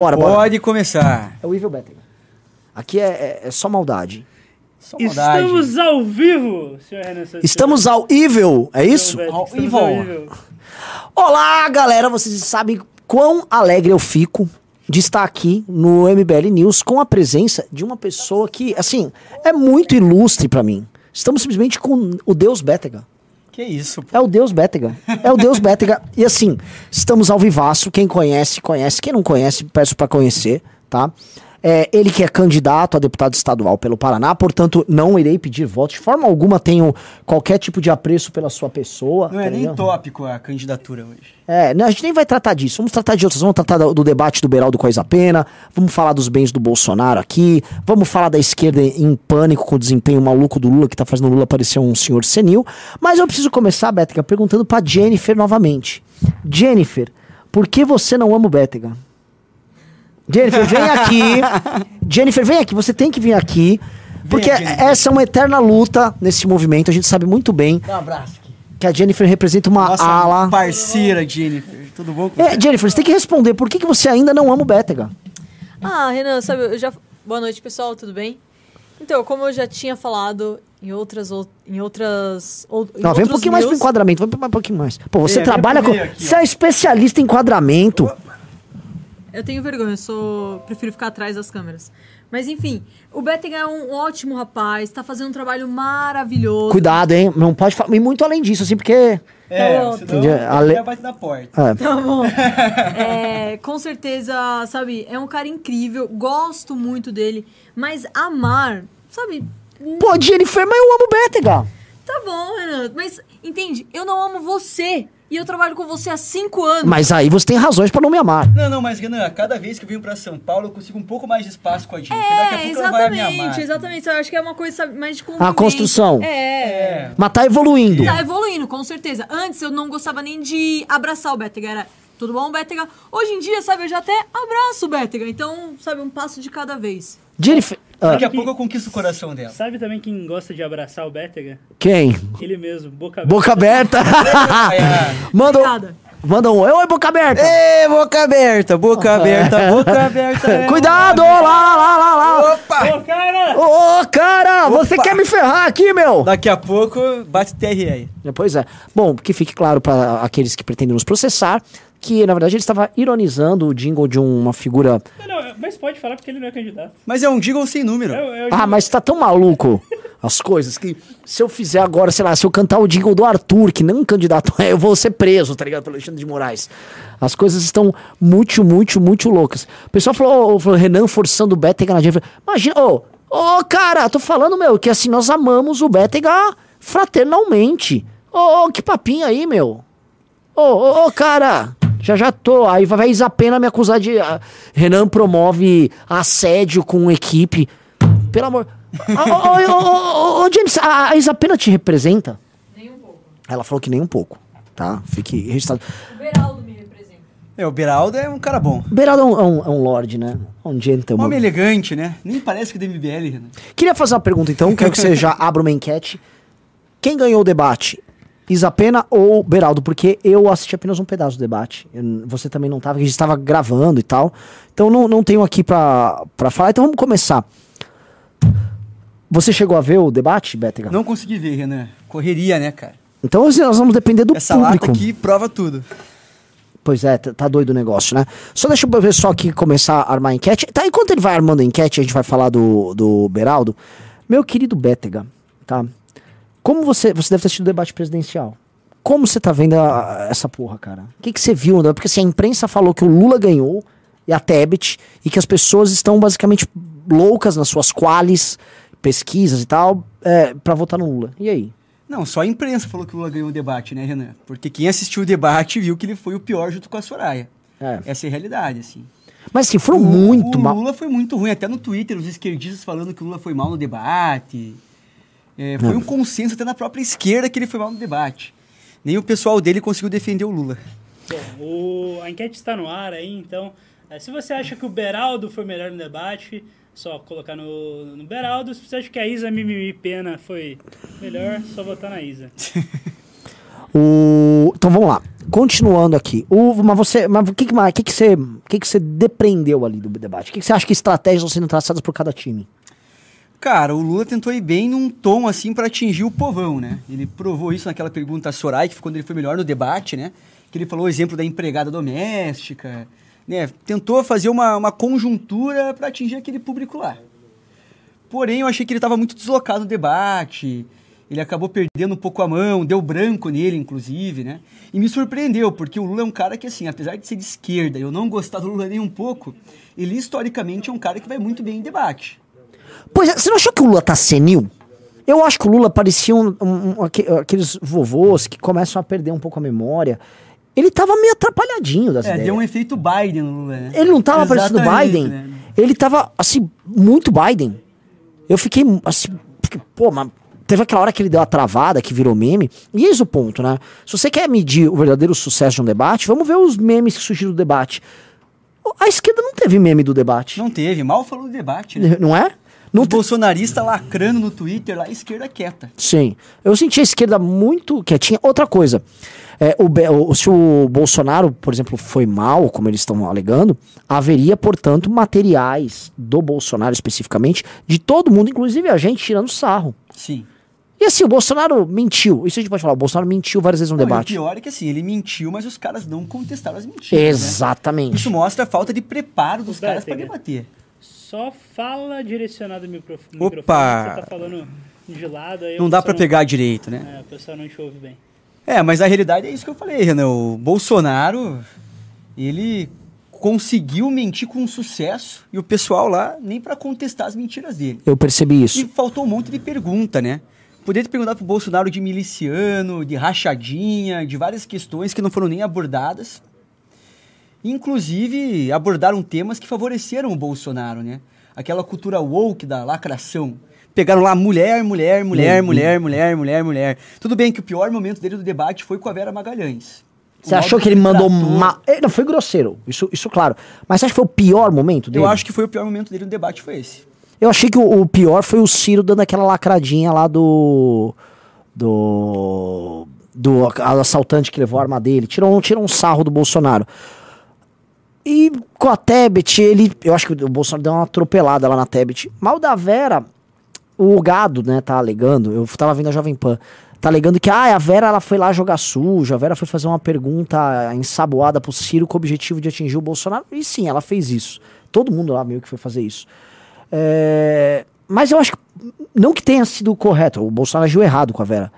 Bora, bora. Pode começar. É o Evil Bettega. Aqui é, é- é só maldade. Só maldade. Estamos ao vivo, senhor Renan Santos. Estamos ao Evil, é isso? Beto, ao estamos evil. ao evil. Olá, galera! Vocês sabem quão alegre eu fico de estar aqui no MBL News com a presença de uma pessoa que, assim, é muito ilustre pra mim. Estamos simplesmente com o Deus Bétega. Que isso, pô. É o Deus Bétega. É o Deus Bétega. E assim, estamos ao vivaço. Quem conhece, conhece. Quem não conhece, peço pra conhecer, tá? É, ele que é candidato a deputado estadual pelo Paraná, portanto, não irei pedir voto. De forma alguma tenho qualquer tipo de apreço pela sua pessoa. Não é tá nem ligado? tópico a candidatura hoje. É, não, a gente nem vai tratar disso. Vamos tratar de outras. Vamos tratar do, do debate do Beraldo Coisa Pena. Vamos falar dos bens do Bolsonaro aqui. Vamos falar da esquerda em pânico com o desempenho maluco do Lula, que tá fazendo o Lula parecer um senhor senil. Mas eu preciso começar, Bétega, perguntando pra Jennifer novamente. Jennifer, por que você não ama o Bétega? Jennifer, vem aqui. Jennifer, vem aqui. Você tem que vir aqui. Porque Jennifer. essa é uma eterna luta nesse movimento. A gente sabe muito bem Dá um abraço aqui. que a Jennifer representa uma Nossa ala. parceira, Jennifer. Tudo bom com É, você? Jennifer, você tem que responder. Por que, que você ainda não ama o Bétega? Ah, Renan, sabe, eu já. Boa noite, pessoal, tudo bem? Então, como eu já tinha falado em outras. ou- Em outras. ou- em Não, vem um pouquinho mais pro enquadramento. Vem um pouquinho mais. Pô, você Vem, vem trabalha com. aqui, você ó. é especialista em enquadramento. Eu tenho vergonha, eu sou. Prefiro ficar atrás das câmeras. Mas enfim, o Betting é um ótimo rapaz, tá fazendo um trabalho maravilhoso. Cuidado, hein? Não pode falar. E muito além disso, assim, porque. É, bom. senão Entendi. A le- já bate na porta. é, Tá bom. É, com certeza, sabe, é um cara incrível, gosto muito dele, mas amar, sabe, Pô, Jennifer, mas eu amo o Bétega. tá bom, Renan, mas entende, eu não amo você e eu trabalho com você há cinco anos. Mas aí você tem razões pra não me amar. Não, não, mas Renan, cada vez que eu venho pra São Paulo, eu consigo um pouco mais de espaço com a Jennifer. Daqui a É, pouco ela vai me amar. exatamente, exatamente. Eu acho que é uma coisa sabe, mais de convivência. construção. É. É. Mas tá evoluindo. Tá evoluindo, com certeza. Antes eu não gostava nem de abraçar o Bétega. Era tudo bom, Bétega? Hoje em dia, sabe, eu já até abraço o Bétega. Então, sabe, um passo de cada vez. Jennifer. Ah, Daqui a pouco eu conquisto o coração dela. Sabe também quem gosta de abraçar o Bétega? quem? Ele mesmo, boca aberta. Boca aberta. É. manda, um, manda um. Oi, boca aberta. Ê, boca aberta, boca aberta, boca aberta. é. Cuidado, lá, lá, lá, lá, lá. Opa! Ô, cara! Ô, cara, você Opa. quer me ferrar aqui, meu? Daqui a pouco bate TR aí. Pois é. Bom, que fique claro para aqueles que pretendem nos processar que, na verdade, ele estava ironizando o jingle de uma figura. Não, não, mas pode falar porque ele não é candidato. Mas é um jingle sem número. Eu, eu Ah, mas tá tão maluco as coisas que se eu fizer agora, sei lá, se eu cantar o jingle do Arthur, que não candidato é, eu vou ser preso, tá ligado? Pelo Alexandre de Moraes. As coisas estão muito, muito, muito loucas. O pessoal falou, falou Renan forçando o Bétega na gente. Imagina, ô, ô, cara, tô falando, meu, que assim, nós amamos o Bétega fraternalmente. Ô, ô, que papinho aí, meu. Ô, ô, ô, cara, já já tô. Aí vai vai Isapena me acusar de. ah, Renan promove assédio com equipe. Pelo amor. Ô, ô, ô, ô, ô, ô, James, a, a Isapena te representa? Nem um pouco. Ela falou que nem um pouco, tá? Fique registrado. O Beraldo me representa. É, o Beraldo é um cara bom. Beraldo é um, é um, é um lord, né? É um Um gentleman. homem elegante, né? Nem parece que é do MBL, Renan. Queria fazer uma pergunta então, quero que você já abra uma enquete. Quem ganhou o debate? Isapena ou Beraldo? Porque eu assisti apenas um pedaço do debate. Eu- você também não estava, a gente estava gravando e tal. Então não, não tenho aqui pra, pra falar. Então vamos começar. Você chegou a ver o debate, Bétega? Não consegui ver, Renan. Correria, né, cara? Então assim, nós vamos depender do Essa público. lata aqui prova tudo. Pois é, tá, tá doido o negócio, né? Só deixa o pessoal aqui começar a armar a enquete. Tá, enquanto ele vai armando a enquete, a gente vai falar do, do Beraldo. Meu querido Bétega, tá? Como você. Você deve ter assistido o debate presidencial. Como você tá vendo a- a- essa porra, cara? O que, que você viu? debate? Porque assim, a imprensa falou que o Lula ganhou e a Tebet, e que as pessoas estão basicamente loucas nas suas quales, pesquisas e tal, é, pra votar no Lula. E aí? Não, só a imprensa falou que o Lula ganhou o debate, né, Renan? Porque quem assistiu o debate viu que ele foi o pior junto com a Soraya. É. Essa é a realidade, assim. Mas assim, foram O- muito o mal. Lula foi muito ruim, até no Twitter, os esquerdistas falando que o Lula foi mal no debate. É, foi um consenso até na própria esquerda que ele foi mal no debate. Nem o pessoal dele conseguiu defender o Lula. Bom, o- a enquete está no ar aí, então. eh, se você acha que o Beraldo foi melhor no debate, só colocar no, no Beraldo. Se você acha que a Isa Mimimi Pena foi melhor, só votar na Isa. O... Então vamos lá. continuando aqui. O, mas você, mas o que que, mais- o que que você, o que que você depreendeu ali do debate? O que que você acha que estratégias estão sendo traçadas por cada time? Cara, o Lula tentou ir bem num tom assim pra atingir o povão, né? Ele provou isso naquela pergunta a Soraya, que foi quando ele foi melhor no debate, né? Que ele falou o exemplo da empregada doméstica, né? Tentou fazer uma, uma conjuntura pra atingir aquele público lá. Porém, eu achei que ele estava muito deslocado no debate. Ele acabou perdendo um pouco a mão, deu branco nele, inclusive, né? E me surpreendeu, porque o Lula é um cara que, assim, apesar de ser de esquerda eu não gostar do Lula nem um pouco, ele historicamente é um cara que vai muito bem em debate. Pois é, você não achou que o Lula tá senil? Eu acho que o Lula parecia um, um- um- aque- aqueles vovôs que começam a perder um pouco a memória. Ele tava meio atrapalhadinho das É, ideias. deu um efeito Biden no Lula, né? Ele não tava parecendo Exatamente, Biden. né? Ele tava, assim, muito Biden. Eu fiquei, assim, fiquei, pô, mas teve aquela hora que ele deu a travada, que virou meme. E eis o ponto, né? Se você quer medir o verdadeiro sucesso de um debate, vamos ver os memes que surgiram do debate. A esquerda não teve meme do debate. Não teve, mal falou do debate, né? Não é? Não bolsonaristas lacrando no Twitter lá, a esquerda quieta. Sim. Eu senti a esquerda muito quietinha. Outra coisa. é, o, se o Bolsonaro, por exemplo, foi mal, como eles estão alegando, haveria, portanto, materiais do Bolsonaro especificamente, de todo mundo, inclusive a gente, tirando sarro. Sim. E assim, o Bolsonaro mentiu. Isso a gente pode falar. O Bolsonaro mentiu várias vezes no Não, e o debate. pior é que assim, ele mentiu, mas os caras não contestaram as mentiras. né? Exatamente. Isso mostra a falta de preparo dos O caras pra Bétega. debater. Só fala direcionado ao microf- Opa! microfone. Você tá falando de lado aí. Não o dá pra pegar direito, né? É, o pessoal não te ouve bem. É, mas a realidade é isso que eu falei, Renan. O Bolsonaro, ele conseguiu mentir com sucesso e o pessoal lá nem pra contestar as mentiras dele. Eu percebi E isso. faltou um monte de pergunta, né? Poderia ter perguntado pro Bolsonaro de miliciano, de rachadinha, de várias questões que não foram nem abordadas. Inclusive, abordaram temas que favoreceram o Bolsonaro, né? Aquela cultura woke da lacração. Pegaram lá mulher, mulher, mulher, Uhum. mulher, mulher, mulher, mulher. Tudo bem que o pior momento dele do debate foi com a Vera Magalhães. Você achou que ele mandou mal? Ele não foi grosseiro, isso, isso claro. Mas você acha que foi o pior momento dele? Eu acho que foi o pior momento dele no debate, foi esse. Eu achei que o, o pior foi o Ciro dando aquela lacradinha lá do. Do. Do assaltante que levou a arma dele. Tirou, um- tirou um sarro do Bolsonaro. E com a Tebet, ele. Eu acho que o Bolsonaro deu uma atropelada lá na Tebet. Mal da Vera, o gado, né, tá alegando. Eu tava vendo a Jovem Pan. Tá alegando que ah, a Vera ela foi lá jogar sujo, a Vera foi fazer uma pergunta ensaboada pro Ciro com o objetivo de atingir o Bolsonaro. E sim, ela fez isso. Todo mundo lá meio que foi fazer isso. É, mas eu acho que. Não que tenha sido correto, o Bolsonaro agiu errado com a Vera.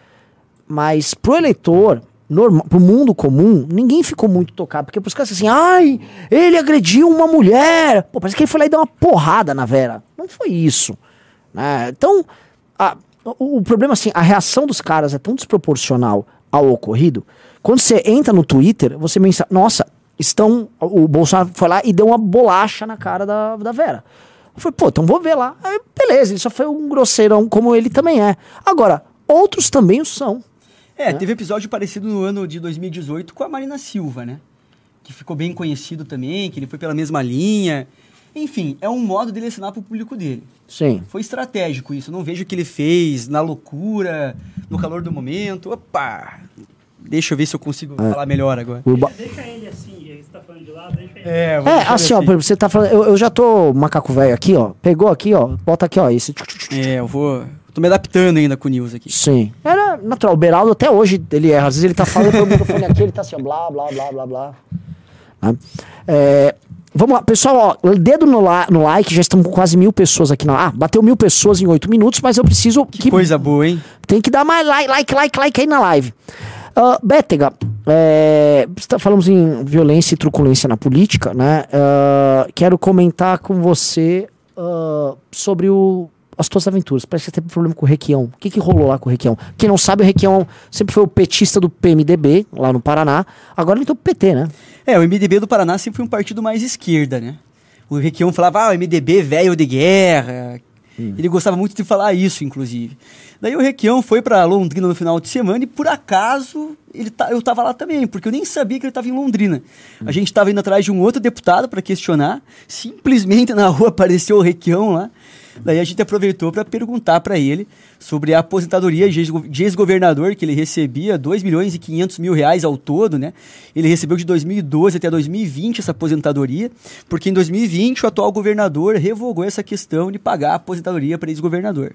Mas pro eleitor, normal, pro mundo comum, ninguém ficou muito tocado. Porque pros caras assim, ai, ele agrediu uma mulher. Pô, parece que ele foi lá e deu uma porrada na Vera. Não foi isso. né? Então, a- o, o problema assim, a reação dos caras é tão desproporcional ao ocorrido. Quando você entra no Twitter, você pensa, nossa, estão. O Bolsonaro foi lá e deu uma bolacha na cara da, da Vera. Eu falei, pô, então vou ver lá. Aí, beleza, ele só foi um grosseirão como ele também é. Agora, outros também o são. É, teve episódio parecido no ano de 2018 com a Marina Silva, né? Que ficou bem conhecido também, que ele foi pela mesma linha. Enfim, é um modo dele ensinar pro público dele. Sim. Foi estratégico isso. Eu não vejo o que ele fez na loucura, no calor do momento. Opa! Deixa eu ver se eu consigo falar melhor agora. O ba- Deixa ele assim, você tá falando de lado, deixa ele. É, É, assim, ó, por exemplo, você tá falando. Eu, eu já tô macaco velho aqui, ó. Pegou aqui, ó. Bota aqui, ó. Esse. É, eu vou. Tô me adaptando ainda com o News aqui. Sim. Era natural. O Beraldo até hoje ele erra. Às vezes ele tá falando pelo microfone aqui, ele tá assim, ó, blá, blá, blá, blá, blá. Né? É, vamos lá, pessoal, ó, dedo no, la- no like, já estamos com quase mil pessoas aqui na. Ah, bateu mil pessoas em oito minutos, mas eu preciso. Que coisa boa, hein? Tem que dar mais like, like, like, like aí na live. Ah, Bétega, é, está- falamos em violência e truculência na política, né? Ah, quero comentar com você ah, sobre o, as tuas aventuras. Parece que você teve problema com o Requião. O que, que rolou lá com o Requião? Quem não sabe, o Requião sempre foi o petista do PMDB, lá no Paraná. Agora ele entrou pro PT, né? É, o MDB do Paraná sempre foi um partido mais esquerda, né? O Requião falava, ah, o MDB velho de guerra. Ele gostava muito de falar isso, inclusive. Daí o Requião foi pra Londrina no final de semana e, por acaso, ele tá, eu tava lá também, porque eu nem sabia que ele tava em Londrina. A gente tava indo atrás de um outro deputado para questionar. Simplesmente na rua apareceu o Requião lá. Daí a gente aproveitou para perguntar para ele sobre a aposentadoria de ex- de ex-governador, que ele recebia 2 milhões e 500 mil reais ao todo, né? Ele recebeu de 2012 até 2020 essa aposentadoria, porque em 2020 o atual governador revogou essa questão de pagar a aposentadoria para ex-governador.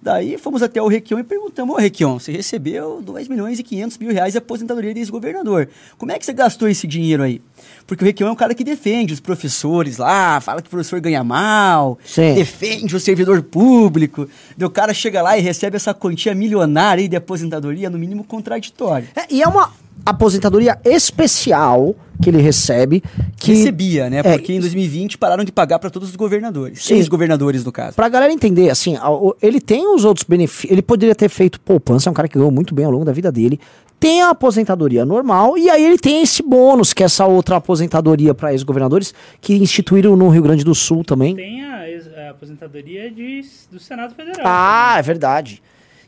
Daí fomos até o Requião e perguntamos, ô Requião, você recebeu 2 milhões e 500 mil reais de aposentadoria de ex-governador. Como é que você gastou esse dinheiro aí? Porque o Requião é um cara que defende os professores lá, fala que o professor ganha mal, Sim. defende o servidor público. Daí o cara chega lá e recebe essa quantia milionária de aposentadoria, no mínimo contraditório. É, e é uma aposentadoria especial que ele recebe. Que, Recebia, né? É, Porque em 2020 pararam de pagar para todos os governadores. Sim. Ex-governadores, no caso. Pra galera entender, assim, ele tem os outros benefícios. Ele poderia ter feito poupança, é um cara que ganhou muito bem ao longo da vida dele. Tem a aposentadoria normal, e aí ele tem esse bônus, que é essa outra aposentadoria para ex-governadores, que instituíram no Rio Grande do Sul também. Tem a, a aposentadoria de, do Senado Federal. Ah, é verdade.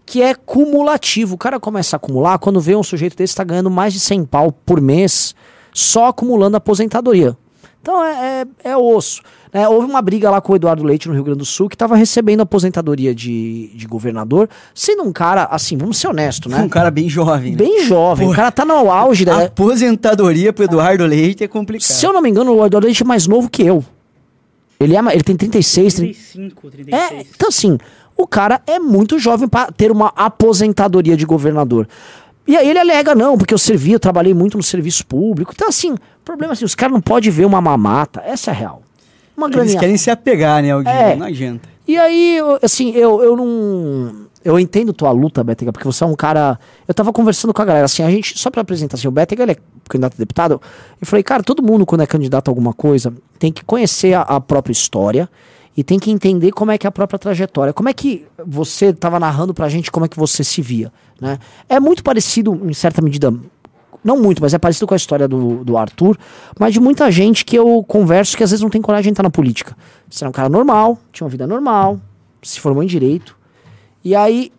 Que é cumulativo. O cara começa a acumular quando vê um sujeito desse tá ganhando mais de 100 pau por mês só acumulando aposentadoria. Então é, é, é osso. né? houve uma briga lá com o Eduardo Leite no Rio Grande do Sul que tava recebendo aposentadoria de, de governador, sendo um cara, assim, vamos ser honesto, né? Um cara bem jovem. né? Bem jovem. Pô. O cara tá no auge da. Aposentadoria pro Eduardo Leite é complicado. Se eu não me engano, o Eduardo Leite é mais novo que eu. Ele, é, ele tem 36, 30, 35, 36. É, então assim, o cara é muito jovem pra ter uma aposentadoria de governador. E aí ele alega, não, porque eu servi, eu trabalhei muito no serviço público. Então assim, o problema é assim, os caras não podem ver uma mamata, essa é real. Uma Eles graninha. querem se apegar, né, Alguinho? É. Não adianta. E aí, assim, eu, eu não. Eu entendo tua luta, Bétega, porque você é um cara. Eu tava conversando com a galera, assim, a gente, só pra apresentar, assim, o Bétega, ele é candidato a deputado. Eu falei, cara, todo mundo, quando é candidato a alguma coisa, tem que conhecer a, a própria história e tem que entender como é que é a própria trajetória. Como é que você tava narrando pra gente como é que você se via, né? É muito parecido, em certa medida, não muito, mas é parecido com a história do, do Arthur, mas de muita gente que eu converso que às vezes não tem coragem de entrar na política. Você é um cara normal, tinha uma vida normal, se formou em direito, e aí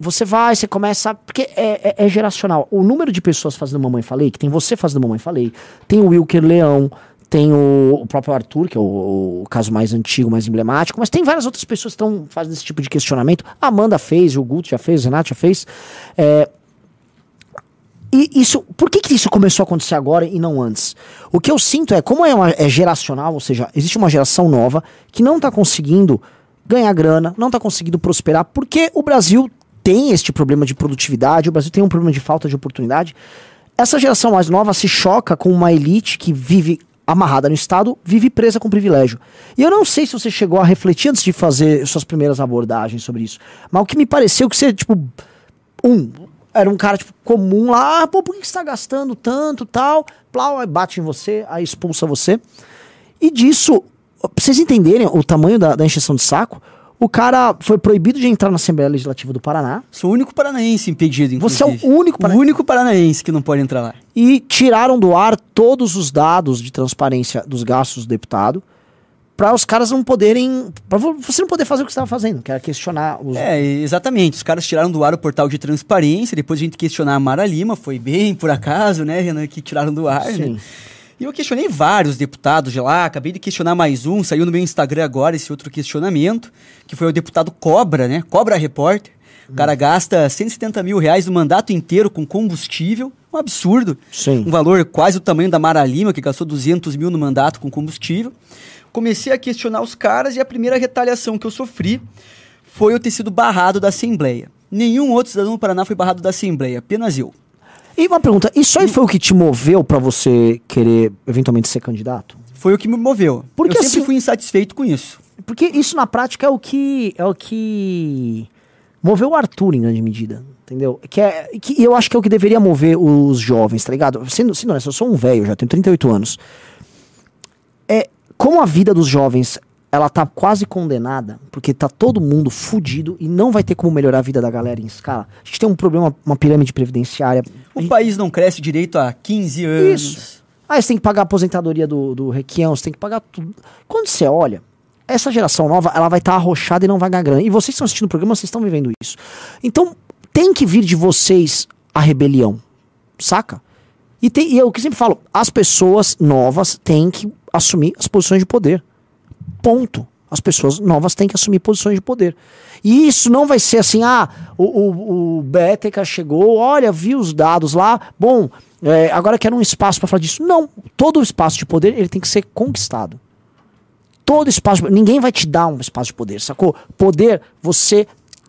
você vai, você começa. Porque é, é- é geracional. O número de pessoas fazendo Mamãe Falei, que tem você fazendo Mamãe Falei, tem o Wilker Leão, tem o, o próprio Arthur, que é o, o caso mais antigo, mais emblemático, mas tem várias outras pessoas que estão fazendo esse tipo de questionamento. A Amanda fez, o Guto já fez, o Renato já fez. É, e isso, por que, que isso começou a acontecer agora e não antes? O que eu sinto é, como é, uma, é geracional, ou seja, existe uma geração nova que não está conseguindo ganhar grana, não está conseguindo prosperar, porque o Brasil tem este problema de produtividade, o Brasil tem um problema de falta de oportunidade. Essa geração mais nova se choca com uma elite que vive amarrada no Estado, vive presa com privilégio. E eu não sei se você chegou a refletir antes de fazer suas primeiras abordagens sobre isso, mas o que me pareceu que você, tipo, um, era um cara, tipo, comum lá, ah, pô, por que você tá gastando tanto, tal, plau, aí bate em você, aí expulsa você. E disso, pra vocês entenderem o tamanho da, da encheção de saco, o cara foi proibido de entrar na Assembleia Legislativa do Paraná Sou o único paranaense impedido, Você é o inclusive. único parana- O único paranaense que não pode entrar lá. e tiraram do ar todos os dados de transparência dos gastos do deputado para os caras não poderem, para você não poder fazer o que você estava fazendo, que era questionar os É, exatamente. Os caras tiraram do ar o portal de transparência, depois a gente questionar a Mara Lima, foi bem por acaso, né, Renan, que tiraram do ar, Sim. né? E eu questionei vários deputados de lá, acabei de questionar mais um, saiu no meu Instagram agora esse outro questionamento, que foi o deputado Cobra, né? Cobra Repórter. O cara gasta 170 mil reais no mandato inteiro com combustível, um absurdo. Sim. Um valor quase o tamanho da Mara Lima, que gastou 200 mil no mandato com combustível. Comecei a questionar os caras e a primeira retaliação que eu sofri foi eu ter sido barrado da Assembleia. Nenhum outro cidadão do Paraná foi barrado da Assembleia, apenas eu. E uma pergunta, isso aí foi o que te moveu para você querer eventualmente ser candidato? Foi o que me moveu. Porque eu sempre assim- fui insatisfeito com isso. Porque isso na prática é o que é o que moveu o Arthur em grande medida, entendeu? Que é que eu acho que é o que deveria mover os jovens, tá ligado? Sendo, sendo honesto, eu sou um velho, já tenho 38 anos. É como a vida dos jovens ela tá quase condenada, porque tá todo mundo fudido e não vai ter como melhorar a vida da galera em escala. A gente tem um problema, uma pirâmide previdenciária. O país não cresce direito há 15 anos. Isso. Aí você tem que pagar a aposentadoria do, do Requião, você tem que pagar tudo. Quando você olha, essa geração nova, ela vai estar arrochada e não vai ganhar grana. E vocês que estão assistindo o programa, vocês estão vivendo isso. Então, tem que vir de vocês a rebelião, saca? E, tem, e eu que sempre falo, as pessoas novas têm que assumir as posições de poder. Ponto. As pessoas novas têm que assumir posições de poder. E isso não vai ser assim, ah, o, o, o chegou, olha, viu os dados lá, bom, é, agora quero um espaço para falar disso. Não, todo espaço de poder ele tem que ser conquistado. Todo espaço, ninguém vai te dar um espaço de poder, sacou? Poder você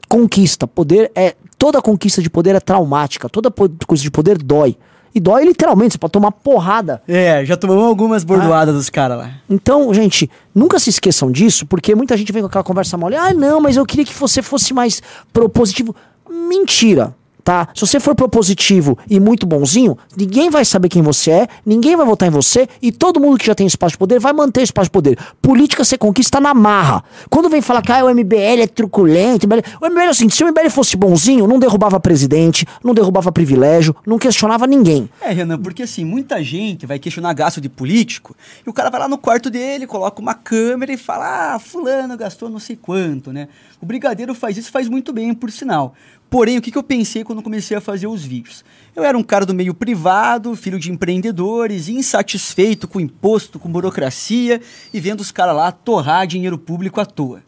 conquista, poder é toda conquista de poder é traumática, toda coisa de poder dói. E dói literalmente, você pode tomar porrada É, já tomamos algumas bordoadas dos caras lá. então, gente, nunca se esqueçam disso, porque muita gente vem com aquela conversa mole. Ah, não, mas eu queria que você fosse mais propositivo. Mentira, tá? Se você for propositivo e muito bonzinho, ninguém vai saber quem você é, ninguém vai votar em você e todo mundo que já tem espaço de poder vai manter espaço de poder. Política você conquista na marra. Quando vem falar que ah, o MBL é truculento, MBL... o MBL é assim, se o MBL fosse bonzinho, não derrubava presidente, não derrubava privilégio, não questionava ninguém. É, Renan, porque assim, muita gente vai questionar gasto de político e o cara vai lá no quarto dele, coloca uma câmera e fala: Ah, fulano gastou não sei quanto, né? O Brigadeiro faz isso faz muito bem, por sinal. Porém, o que, que eu pensei quando comecei a fazer os vídeos? Eu era um cara do meio privado, filho de empreendedores, insatisfeito com imposto, com burocracia e vendo os caras lá torrar dinheiro público à toa.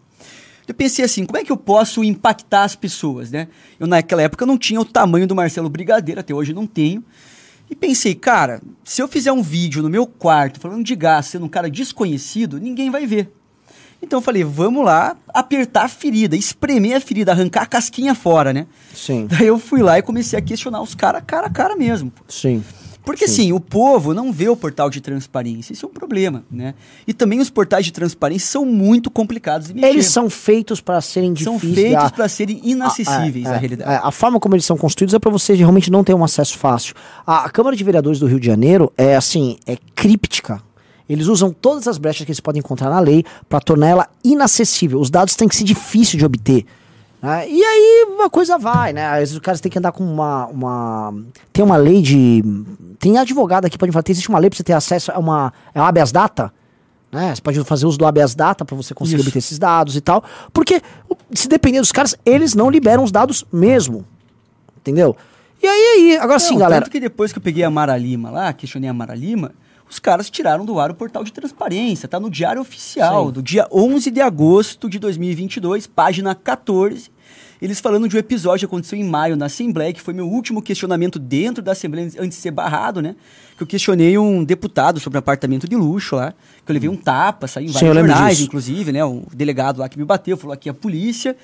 Eu pensei assim, como é que eu posso impactar as pessoas, né? Eu naquela época não tinha o tamanho do Marcelo Brigadeiro, até hoje não tenho. E pensei, cara, se eu fizer um vídeo no meu quarto falando de gás, sendo um cara desconhecido, ninguém vai ver. Então eu falei, vamos lá apertar a ferida, espremer a ferida, arrancar a casquinha fora, né? Sim, Daí eu fui lá e comecei a questionar os caras cara a cara mesmo. sim. Porque assim, o povo não vê o portal de transparência, isso é um problema, né? E também os portais de transparência são muito complicados de mexer. Eles são feitos para serem são difíceis. feitos a- para serem inacessíveis é, à é, realidade. é, a forma como eles são construídos é para você realmente não ter um acesso fácil. A, a Câmara de Vereadores do Rio de Janeiro é assim, é críptica. Eles usam todas as brechas que eles podem encontrar na lei para tornar ela inacessível. Os dados têm que ser difíceis de obter. né? E aí a coisa vai, né? Às vezes os caras têm que andar com uma, uma. Tem uma lei de. Tem advogado aqui, pode falar, tem- existe uma lei para você ter acesso a uma. É uma habeas data? né? Você pode fazer uso do habeas data para você conseguir Isso. obter esses dados e tal. Porque, o- se depender dos caras, eles não liberam os dados mesmo. Entendeu? E aí, aí agora sim, Não, galera. Tanto que depois que eu peguei a Mara Lima lá, questionei a Mara Lima, os caras tiraram do ar o portal de transparência. Tá no Diário Oficial, Sim. do dia 11 de agosto de 2022, página 14. Eles falando de um episódio que aconteceu em maio na Assembleia, que foi meu último questionamento dentro da Assembleia antes de ser barrado, né? Que eu questionei um deputado sobre um apartamento de luxo lá, que eu levei um tapa, saiu em Sim, vários lembro jornais, disso. inclusive, né? O delegado lá que me bateu falou aqui é a polícia.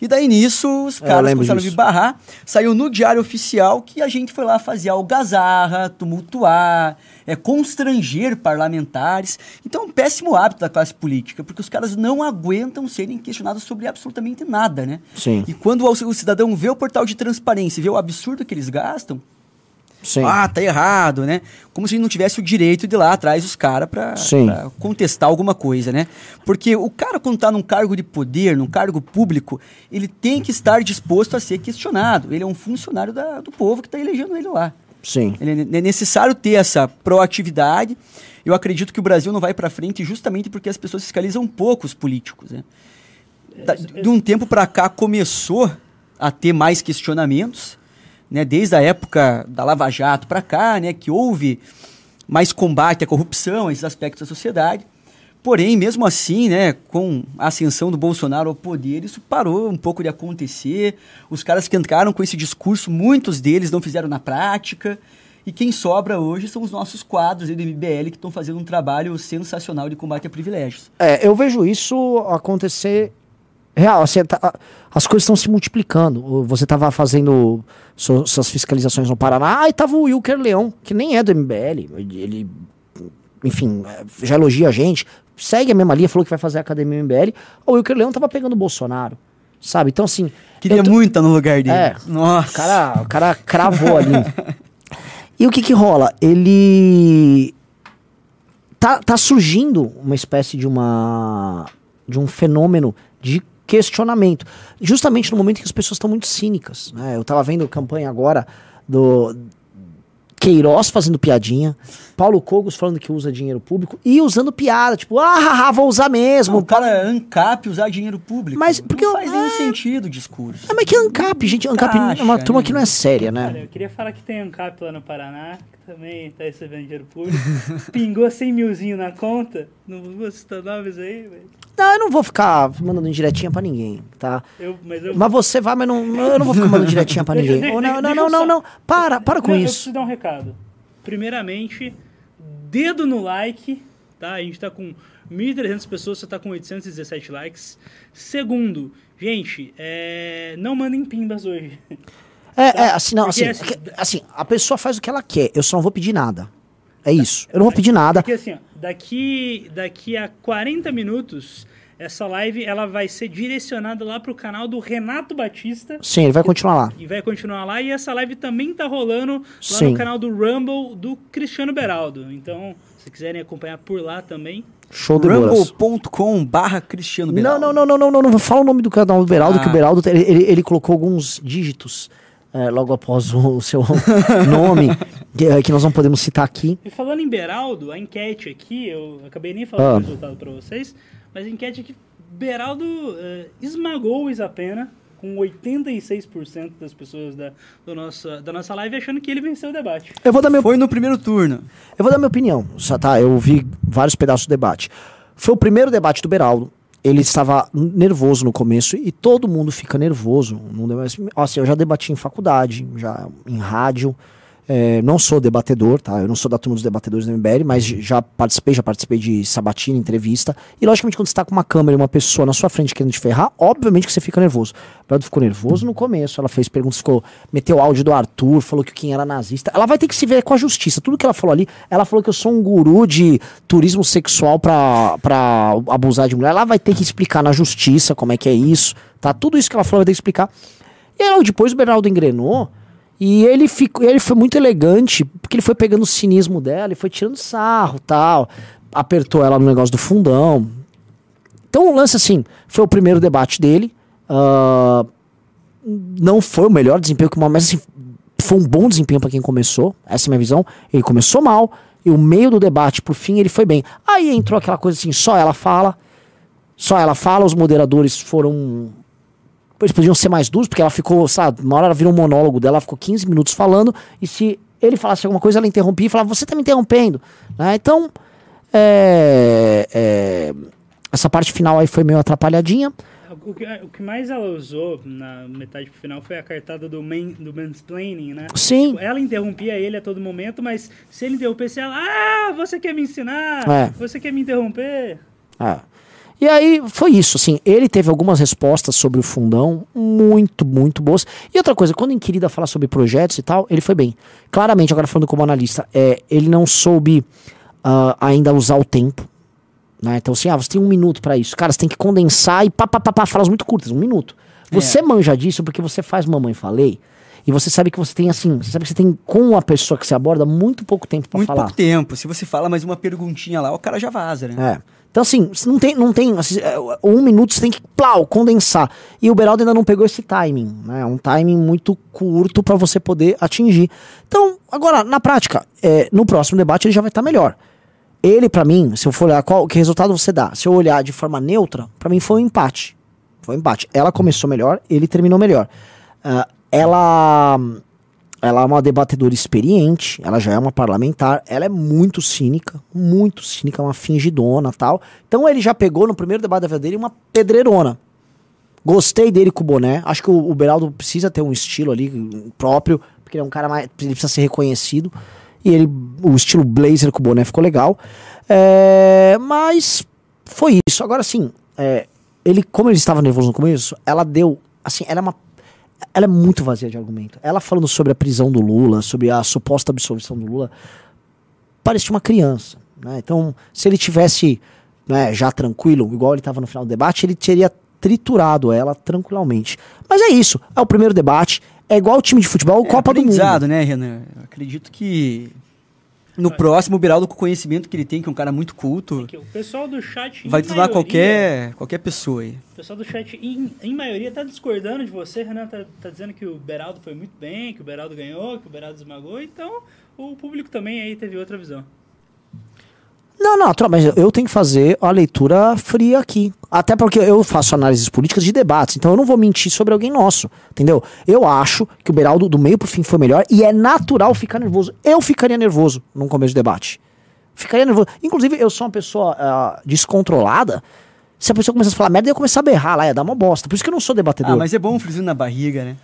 E daí nisso, os É, caras começaram a me disso. barrar. Saiu no Diário Oficial que a gente foi lá fazer algazarra, tumultuar, é, constranger parlamentares. Então, é um péssimo hábito da classe política, porque os caras não aguentam serem questionados sobre absolutamente nada, né? Sim. E quando o, o cidadão vê o portal de transparência e vê o absurdo que eles gastam, Sim. ah, tá errado, né? Como se não tivesse o direito de ir lá atrás os caras pra, Sim. pra contestar alguma coisa, né? Porque o cara, quando tá num cargo de poder, num cargo público, ele tem que estar disposto a ser questionado. Ele é um funcionário da- do povo que tá elegendo ele lá. Sim. Ele é necessário ter essa proatividade. Eu acredito que o Brasil não vai para frente justamente porque as pessoas fiscalizam pouco os políticos. Né? Da- de um tempo para cá começou a ter mais questionamentos, né? desde a época da Lava Jato para cá, né? que houve mais combate à corrupção, a esses aspectos da sociedade. Porém, mesmo assim, né, com a ascensão do Bolsonaro ao poder, isso parou um pouco de acontecer. Os caras que entraram com esse discurso, muitos deles não fizeram na prática. E quem sobra hoje são os nossos quadros do MBL que estão fazendo um trabalho sensacional de combate a privilégios. É, eu vejo isso acontecer real. assim, tá- as coisas estão se multiplicando. Você estava fazendo su- suas fiscalizações no Paraná, e tava o Wilker Leão, que nem é do MBL. Ele, enfim, é, já elogia a gente, segue a mesma linha, falou que vai fazer a academia MBL. O Wilker Leão tava pegando o Bolsonaro. Sabe? Então, assim. Queria tô- muito estar no lugar dele. É. Nossa. O cara, o cara cravou ali. E o que que rola? Ele tá, tá surgindo uma espécie de uma de um fenômeno de questionamento, justamente no momento que as pessoas estão muito cínicas, né? Eu tava vendo campanha agora do Queiroz fazendo piadinha, Paulo Cogos falando que usa dinheiro público e usando piada, tipo, ah, haha, vou usar mesmo. Não, o cara é ANCAP usar dinheiro público. Mas porque não faz nenhum é. sentido o discurso. Ah, mas que ANCAP, gente, ANCAP é uma turma né? que não é séria, Cara, né? eu queria falar que tem ANCAP lá no Paraná, que também tá recebendo dinheiro público. Pingou 100 milzinho na conta. Não vou citar nomes aí, velho. Não, eu não vou ficar mandando indiretinha pra ninguém, tá? Eu, mas eu, Mas você vai, mas não, eu não vou ficar mandando diretinha pra ninguém. deixa- não, não, deixa não, não, só- não. Para, para com Não, Eu isso. preciso dar um recado. Primeiramente, dedo no like, tá? A gente tá com 1.300 pessoas, você tá com 817 likes. Segundo, gente, é, não mandem pimbas hoje. É, é, assim, não, assim, assim- assim, a pessoa faz o que ela quer, eu só não vou pedir nada. É isso. Eu não vou pedir nada. Porque assim, ó, daqui, daqui a 40 minutos, essa live ela vai ser direcionada lá pro canal do Renato Batista. Sim, ele vai continuar lá. E vai continuar lá. E essa live também tá rolando lá Sim. no canal do Rumble do Cristiano Beraldo. Então, se quiserem acompanhar por lá também. Show de. Rumble.com barra Cristiano Não, Beraldo. não, não, não, não, não, não. Fala o nome do canal do Beraldo, que o Ah. Beraldo, ele, ele, ele colocou alguns dígitos é, logo após o, o seu nome, que, é, que nós não podemos citar aqui. E falando em Beraldo, a enquete aqui, eu acabei nem falando Ah. o resultado pra vocês, mas a enquete aqui, Beraldo eh, esmagou o Isapena com 86% das pessoas da, do nossa, da nossa live achando que ele venceu o debate. Eu vou dar meu Foi no primeiro turno. Eu vou dar minha opinião, só, tá? Eu vi vários pedaços do debate. Foi o primeiro debate do Beraldo. Ele estava nervoso no começo e todo mundo fica nervoso. Num debate. Assim, eu já debati em faculdade, já em rádio. É, não sou debatedor, tá? Eu não sou da turma dos debatedores do MBL, mas já participei, já participei de sabatina, entrevista. E logicamente, quando você tá com uma câmera e uma pessoa na sua frente querendo te ferrar, obviamente que você fica nervoso. O Beraldo ficou nervoso no começo, ela fez perguntas, ficou, meteu o áudio do Arthur, falou que quem era nazista. Ela vai ter que se ver com a justiça. Tudo que ela falou ali, ela falou que eu sou um guru de turismo sexual pra, pra abusar de mulher. Ela vai ter que explicar na justiça como é que é isso, tá? Tudo isso que ela falou vai ter que explicar. E aí, depois o Bernardo engrenou e ele ficou, ele foi muito elegante, porque ele foi pegando o cinismo dela e foi tirando sarro, tal. Apertou ela no negócio do fundão. Então o lance assim, foi o primeiro debate dele. ah, não foi o melhor desempenho que uma, mas assim, foi um bom desempenho para quem começou. Essa é a minha visão. Ele começou mal e o meio do debate pro fim ele foi bem. Aí entrou aquela coisa assim, só ela fala, só ela fala, os moderadores foram eles podiam ser mais duros, porque ela ficou, sabe, uma hora ela virou um monólogo dela, ela ficou 15 minutos falando, e se ele falasse alguma coisa, ela interrompia e falava, você tá me interrompendo. Né? Então, é, é, essa parte final aí foi meio atrapalhadinha. O que, o que mais ela usou na metade pro final foi a cartada do, man, do mansplaining, né? Sim. Ela interrompia ele a todo momento, mas se ele interrompesse ela, ah, você quer me ensinar? É. Você quer me interromper? É. E aí foi isso, assim, ele teve algumas respostas sobre o fundão muito, muito boas. E outra coisa, quando Inquirida fala sobre projetos e tal, ele foi bem. Claramente, agora falando como analista, é, ele não soube ah, ainda usar o tempo. Né? Então, assim, ah, você tem um minuto pra isso. Cara, você tem que condensar e pá, pá, pá, pá, falas muito curtas, um minuto. Você manja disso porque você faz Mamãe Falei. E você sabe que você tem, assim, você sabe que você tem com a pessoa que você aborda muito pouco tempo pra Muito falar. pouco tempo. Se você fala mais uma perguntinha lá, o cara já vaza, né? É. Então, assim, não tem, não tem assim, é, um minuto você tem que, plau, condensar. E o Beraldo ainda não pegou esse timing, né? É um timing muito curto para você poder atingir. Então, agora, na prática, é, no próximo debate ele já vai estar melhor. Ele, para mim, se eu for olhar qual que resultado você dá, se eu olhar de forma neutra, para mim foi um empate. Foi um empate. Ela começou melhor, ele terminou melhor. Ah, ela ela é uma debatedora experiente, ela já é uma parlamentar, ela é muito cínica, muito cínica, uma fingidona tal. Então ele já pegou no primeiro debate da vida dele uma pedreirona. Gostei dele com o boné. Acho que o, o Beraldo precisa ter um estilo ali próprio, porque ele é um cara mais. Ele precisa ser reconhecido. E ele, o estilo blazer com o boné ficou legal. É, mas foi isso. Agora sim, é, ele, como ele estava nervoso no começo, ela deu. Assim, ela é uma ela é muito vazia de argumento. Ela falando sobre a prisão do Lula, sobre a suposta absolvição do Lula, parecia uma criança. Né? Então, se ele tivesse né, já tranquilo, igual ele estava no final do debate, ele teria triturado ela tranquilamente. Mas é isso. É o primeiro debate. É igual o time de futebol, É, Copa do Mundo. né, Renan? Eu acredito que no próximo, o Beraldo, com o conhecimento que ele tem, que é um cara muito culto, o pessoal do chat. vai tudo maioria- qualquer, qualquer pessoa aí. O pessoal do chat, em, em maioria, tá discordando de você, Renan. Tá, tá dizendo que o Beraldo foi muito bem, que o Beraldo ganhou, que o Beraldo esmagou. Então, o público também aí teve outra visão. Não, não, mas eu tenho que fazer a leitura fria aqui. Até porque eu faço análises políticas de debates, então eu não vou mentir sobre alguém nosso, entendeu? Eu acho que o Beraldo do meio pro fim foi melhor e é natural ficar nervoso. Eu ficaria nervoso num começo de debate. Ficaria nervoso. Inclusive, eu sou uma pessoa ah, descontrolada. Se a pessoa começar a falar merda, eu ia começar a berrar lá, ia dar uma bosta. Por isso que eu não sou debatedor. Ah, mas é bom um na barriga, né?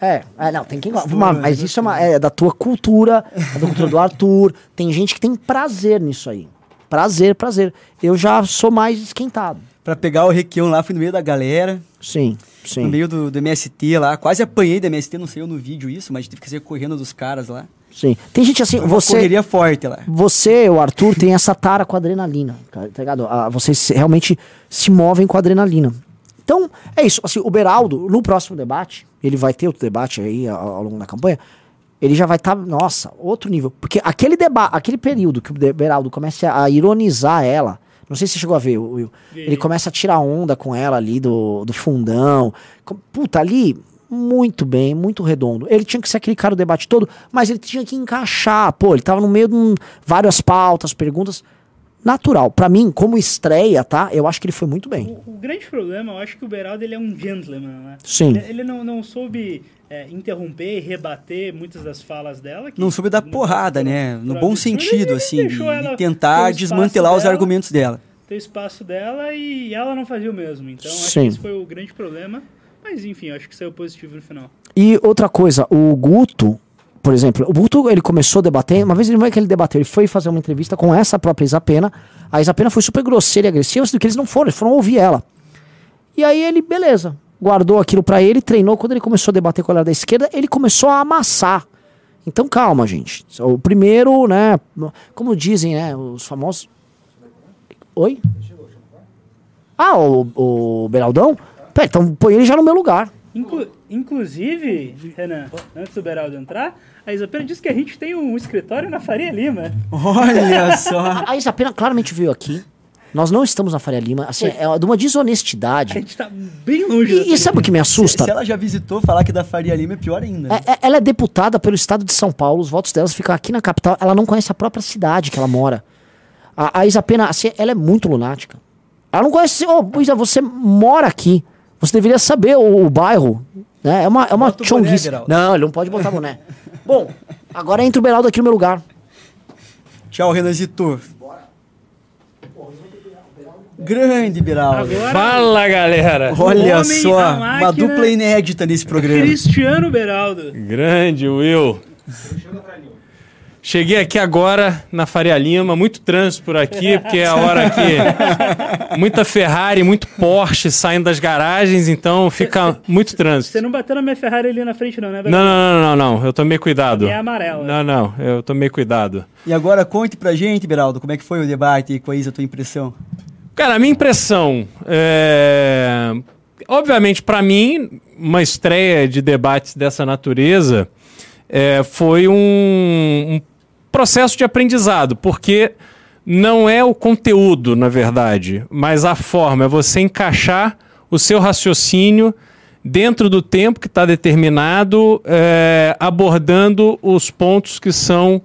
É, é, não, tem que. Mas, mas isso é, uma, é da tua cultura, é da cultura do Arthur. Tem gente que tem prazer nisso aí. Prazer, prazer. Eu já sou mais esquentado. Pra pegar o requião lá, fui no meio da galera, Sim, no sim. meio do, do MST lá. Quase apanhei do MST, não sei eu no vídeo isso, mas tive que sair correndo dos caras lá. Sim. Tem gente assim, você. correria forte lá. Você, o Arthur, tem essa tara com adrenalina, cara, tá ligado? Ah, vocês realmente se movem com adrenalina. Então, é isso. Assim, o Beraldo, no próximo debate, ele vai ter outro debate aí ao, ao longo da campanha, ele já vai estar, nossa, outro nível. Porque aquele debate, aquele período que o Beraldo começa a ironizar ela, não sei se você chegou a ver, Will. Ele começa a tirar onda com ela ali do, do fundão. Puta, ali, muito bem, muito redondo. Ele tinha que ser aquele cara do debate todo, mas ele tinha que encaixar. Pô, ele tava no meio de um, várias pautas, perguntas. Natural. Pra mim, como estreia, tá? Eu acho que ele foi muito bem. O, o grande problema, eu acho que o Beraldo ele é um gentleman, né? Sim. Ele, ele não, não soube é, interromper e rebater muitas das falas dela. que- Não soube dar porrada, né? No bom Ele sentido, assim, de ter o tentar desmantelar os dela. argumentos dela. ter o espaço dela e ela não fazia o mesmo. Então, acho Sim. que esse foi o grande problema. Mas, enfim, acho que saiu positivo no final. E outra coisa, o Guto, por exemplo, o Guto ele começou a debater, uma vez ele não é que ele debateu, ele foi fazer uma entrevista com essa própria Isapena. A Isapena foi super grosseira e agressiva, sendo que eles não foram, eles foram ouvir ela. E aí ele, beleza, guardou aquilo pra ele, treinou. Quando ele começou a debater com a galera da esquerda, ele começou a amassar. Então calma, gente. O primeiro, né, como dizem, né, os famosos... Oi? Ah, o, o Beraldão? Pera, então põe ele já no meu lugar. Inclu- inclusive, Renan, antes do Beraldo entrar, a Isabela disse que a gente tem um escritório na Faria Lima. Olha só. A Isapena claramente veio aqui. Nós não estamos na Faria Lima. Assim, é de uma A desonestidade. gente tá bem longe E, e sabe o que me assusta? Se ela já visitou, falar que da Faria Lima é pior ainda. né? É- é- ela é deputada pelo estado de São Paulo, os votos delas ficam aqui na capital. Ela não conhece a própria cidade que ela mora. A, a Isapena, assim, ela é muito lunática. Ela não conhece. Ô, Isa, você mora aqui. Você deveria saber o, o bairro. Né? É uma, é uma Bota o boné, chonguice. Não, ele não pode botar boné. Bom, agora entra o Beraldo aqui no meu lugar. Tchau, Renanzito. Grande, Beraldo. Agora, Fala, galera! Olha só, uma dupla inédita nesse programa. Cristiano Beraldo. Grande, Will. Cheguei aqui agora na Faria Lima, muito trânsito por aqui, porque é a hora que muita Ferrari, muito Porsche saindo das garagens, então fica muito Você trânsito. não bateu na minha Ferrari ali na frente, não, né, Não, não, não, não, não, eu tomei cuidado. É amarela. Não, não, eu tomei cuidado. E agora conte pra gente, Beraldo, como é que foi o debate com a Isa, a tua impressão? Cara, a minha impressão é. Obviamente, para mim, uma estreia de debates dessa natureza é, foi um, um processo de aprendizado, porque não é o conteúdo, na verdade, mas a forma, é você encaixar o seu raciocínio dentro do tempo que está determinado, é, abordando os pontos que são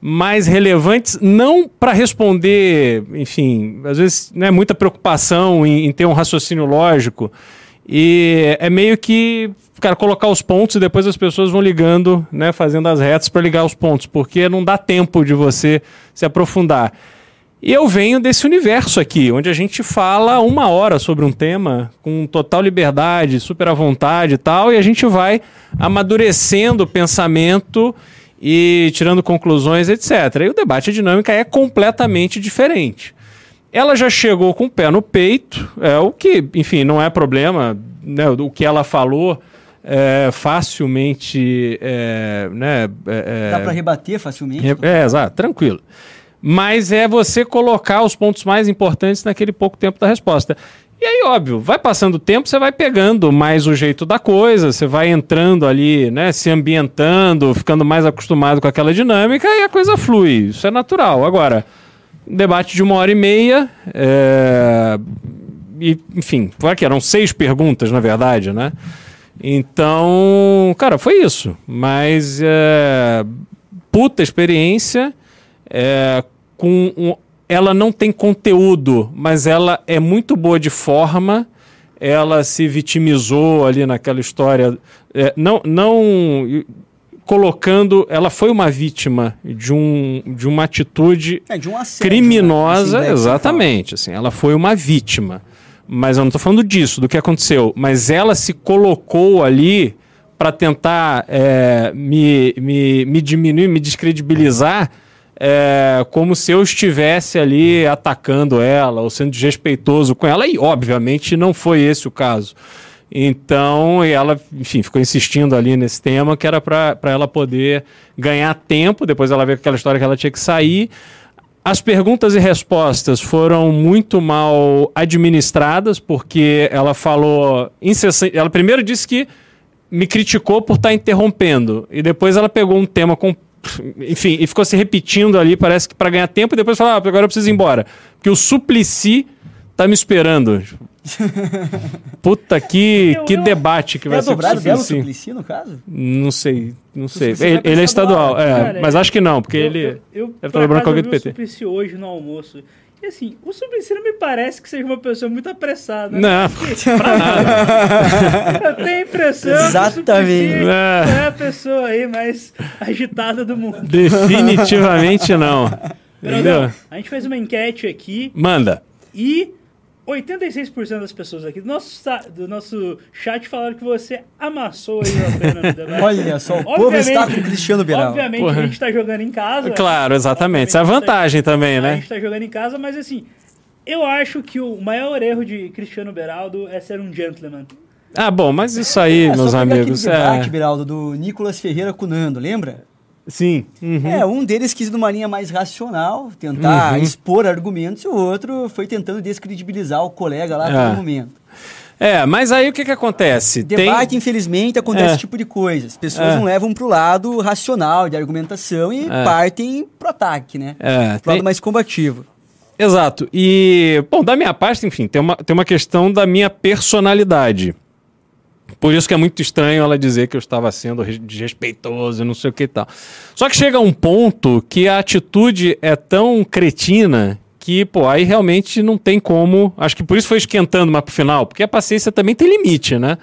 mais relevantes, não para responder, enfim, às vezes né, muita preocupação em, em ter um raciocínio lógico. E é meio que, cara, colocar os pontos e depois as pessoas vão ligando, né, fazendo as retas para ligar os pontos, porque não dá tempo de você se aprofundar. E eu venho desse universo aqui, onde a gente fala uma hora sobre um tema com total liberdade, super à vontade e tal, e a gente vai amadurecendo o pensamento e tirando conclusões, etc. E o debate, a dinâmica é completamente diferente. Ela já chegou com o pé no peito, é o que, enfim, não é problema, né, o que ela falou é facilmente, é, né, é, Dá pra rebater facilmente? Re- É, exato, tranquilo. Mas é você colocar os pontos mais importantes naquele pouco tempo da resposta. E aí, óbvio, vai passando o tempo, você vai pegando mais o jeito da coisa, você vai entrando ali, né, se ambientando, ficando mais acostumado com aquela dinâmica e a coisa flui. Isso é natural. Agora, debate de uma hora e meia, é, e, enfim, foi que eram seis perguntas, na verdade, né? Então, cara, foi isso. Mas é, puta experiência, é, com um- ela não tem conteúdo, mas ela é muito boa de forma. Ela se vitimizou ali naquela história. é, não, não colocando. Ela foi uma vítima de, um, de uma atitude É, de um assédio, criminosa, né? Esse index exatamente. Assim, ela foi uma vítima. Mas eu não estou falando disso, do que aconteceu. Mas ela se colocou ali para tentar é, me, me, me diminuir, me descredibilizar, é, como se eu estivesse ali atacando ela ou sendo desrespeitoso com ela. E, obviamente, não foi esse o caso. Então, ela, enfim, ficou insistindo ali nesse tema que era para ela poder ganhar tempo. Depois ela veio com aquela história que ela tinha que sair. As perguntas e respostas foram muito mal administradas, porque ela falou incessante. Ela primeiro disse que me criticou por estar interrompendo. E depois ela pegou um tema com. Enfim, e ficou se repetindo ali, parece que para ganhar tempo, e depois falou: ah, agora eu preciso ir embora. Porque o Suplicy tá me esperando. Puta, que, Eu- que eu- debate que É vai ser com o dobrada dela, o Suplicy. Suplicy, no caso? Não sei, não sei. Suplicy Ele, ele é estadual, é, cara. mas acho que não, porque Eu- ele. Eu, eu, deve por estar lembrando com alguém eu do PT. Suplicy hoje no almoço. E assim, o Suplicy não me parece que seja uma pessoa muito apressada. né? Não, pra nada. Eu tenho a impressão Exatamente. que o É. é a pessoa aí mais agitada do mundo. Definitivamente não. Entendeu? A gente fez uma enquete aqui Manda. e 86% das pessoas aqui do nosso, do nosso chat falaram que você amassou aí a pena debate. Olha só, o povo está com o Cristiano Beraldo. Obviamente Porra. a gente tá jogando em casa. Claro, exatamente. Isso é a vantagem também, A né? gente tá jogando em casa, mas assim, eu acho que o maior erro de Cristiano Beraldo é ser um gentleman. Ah, bom, mas isso aí, É, só meus pegar amigos. aquele debate, É... Beraldo, do Nicolas Ferreira com Nando, lembra? Sim. Uhum. É, um deles quis ir numa linha mais racional, tentar Uhum. expor argumentos, e o outro foi tentando descredibilizar o colega lá a É. momento. É, mas aí o que que acontece? Debate, infelizmente, acontece É. esse tipo de coisa. As pessoas É. não levam pro lado racional de argumentação e É. partem pro ataque, né? É, Pro lado tem- mais combativo. Exato. E, bom, da minha parte, enfim, tem uma, tem uma questão da minha personalidade. Por isso que é muito estranho ela dizer que eu estava sendo res- desrespeitoso não sei o que e tal. Só que chega um ponto que a atitude é tão cretina que, pô, aí realmente não tem como. Acho que por isso foi esquentando mais pro final, porque a paciência também tem limite, né?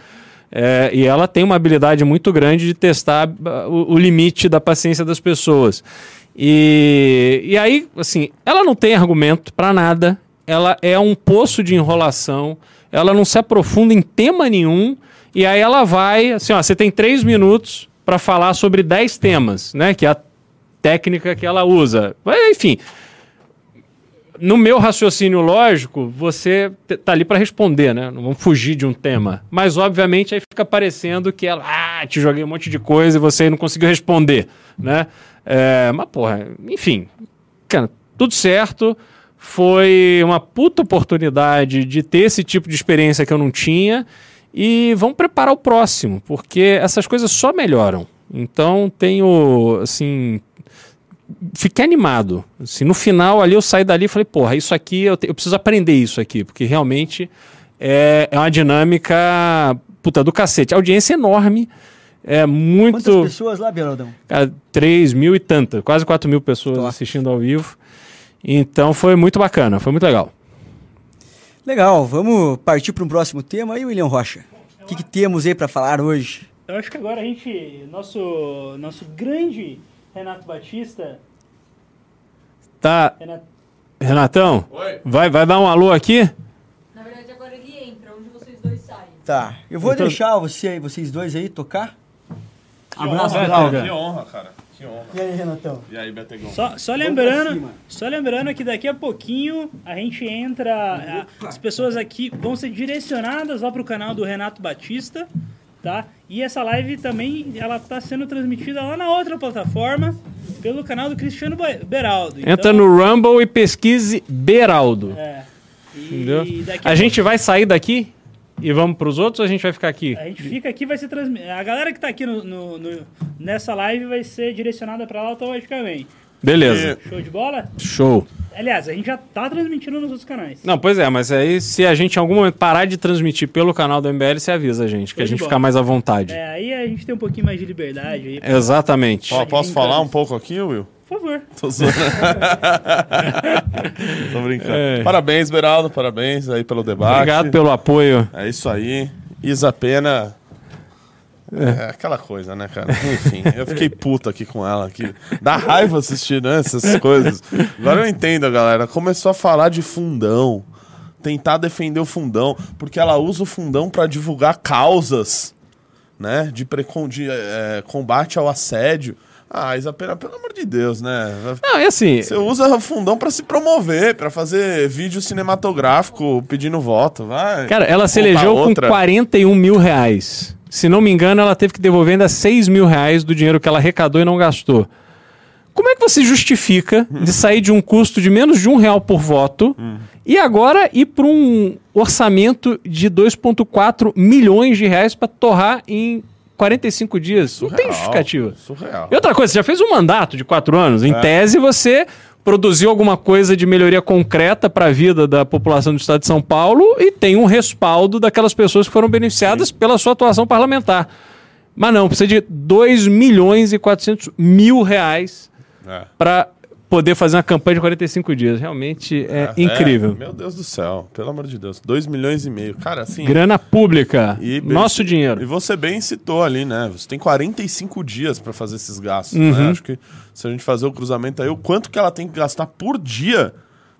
É, e ela tem uma habilidade muito grande de testar ah, o, o limite da paciência das pessoas. E, e aí, assim, ela não tem argumento pra nada, ela é um poço de enrolação, ela não se aprofunda em tema nenhum, e aí ela vai, assim, ó, você tem três minutos pra falar sobre dez temas, né? Que é a técnica que ela usa. Mas, enfim, no meu raciocínio lógico, você tá ali para responder, né? Não vamos fugir de um tema. Mas, obviamente, aí fica parecendo que ela, ah, te joguei um monte de coisa e você não conseguiu responder, né? É, mas, porra, enfim, cara, tudo certo. Foi uma puta oportunidade de ter esse tipo de experiência que eu não tinha. E vamos preparar o próximo, porque essas coisas só melhoram. Então, tenho, assim, fiquei animado. Assim, no final ali eu saí dali e falei, porra, isso aqui, eu, te- eu preciso aprender isso aqui, porque realmente é, é uma dinâmica puta do cacete. A audiência é enorme, é Quantas muito. pessoas lá, Beraldão? Cara, 3 mil e tanta, quase 4 mil pessoas Top. assistindo ao vivo. Então foi muito bacana, foi muito legal. Legal, vamos partir para um próximo tema aí, William Rocha. O que, que temos aí para falar hoje? Eu acho que agora a gente. Nosso, nosso grande Renato Batista. Tá, Renato, Renatão? Oi. Vai, vai dar um alô aqui? Na verdade, agora ele entra, onde vocês dois saem. Tá, eu vou tô- deixar você, vocês dois aí tocar. Abraço, honra. Que honra, cara. Que honra. E aí, Renatão? E aí, Betegão? Só, só lembrando, só lembrando que daqui a pouquinho a gente entra, a- as pessoas aqui vão ser direcionadas lá pro canal do Renato Batista, tá? E essa live também ela tá sendo transmitida lá na outra plataforma pelo canal do Cristiano Beraldo. Entra Então, no Rumble e pesquise Beraldo. É. E Entendeu? daqui A gente vai sair daqui e vamos pros outros ou a gente vai ficar aqui? A gente fica aqui, vai ser transmitido. A galera que tá aqui no, no- no- nessa live vai ser direcionada pra lá automaticamente. Beleza. Show de bola? Show. Aliás, a gente já tá transmitindo nos outros canais. Não, pois é, mas aí se a gente em algum momento parar de transmitir pelo canal do MBL, você avisa a gente, que a Show gente bola. fica mais à vontade. É, aí a gente tem um pouquinho mais de liberdade aí. Exatamente. Ó, posso falar um pouco aqui, Will? Por favor. Tô zoando. Tô brincando. É. Parabéns, Beraldo. Parabéns aí pelo debate. Obrigado pelo apoio. É isso aí. Isa Pena. É aquela coisa, né, cara? Enfim, eu fiquei puto aqui com ela. Aqui. Dá raiva assistir né, essas coisas. Agora eu entendo, galera. Começou a falar de fundão. Tentar defender o fundão. Porque ela usa o fundão pra divulgar causas, né? De, precon... de é, combate ao assédio. Ah, Isa Pena, pelo amor de Deus, né? Não, e assim, Você usa o fundão pra se promover, pra fazer vídeo cinematográfico pedindo voto, vai. cara, ela se elegeu outra. com 41 mil reais. Se não me engano, ela teve que devolver ainda 6 mil reais do dinheiro que ela arrecadou e não gastou. Como é que você justifica de sair de um custo de menos de um real por voto e agora ir para um orçamento de 2,4 milhões de reais para torrar em 45 dias? Não tem Surreal, justificativa. Surreal. E outra coisa, você já fez um mandato de quatro anos. É. Em tese, você produziu alguma coisa de melhoria concreta para a vida da população do estado de São Paulo e tem um respaldo daquelas pessoas que foram beneficiadas pela sua atuação parlamentar. Mas não, precisa de 2 milhões e 400 mil reais É. para poder fazer uma campanha de 45 dias. Realmente é, incrível. meu Deus do céu, pelo amor de Deus. 2 milhões e meio. Cara, assim. Grana pública, e- nosso E dinheiro. você bem citou ali, né? Você tem 45 dias pra fazer esses gastos, Uhum. né? Acho que se a gente fazer o cruzamento aí, o quanto que ela tem que gastar por dia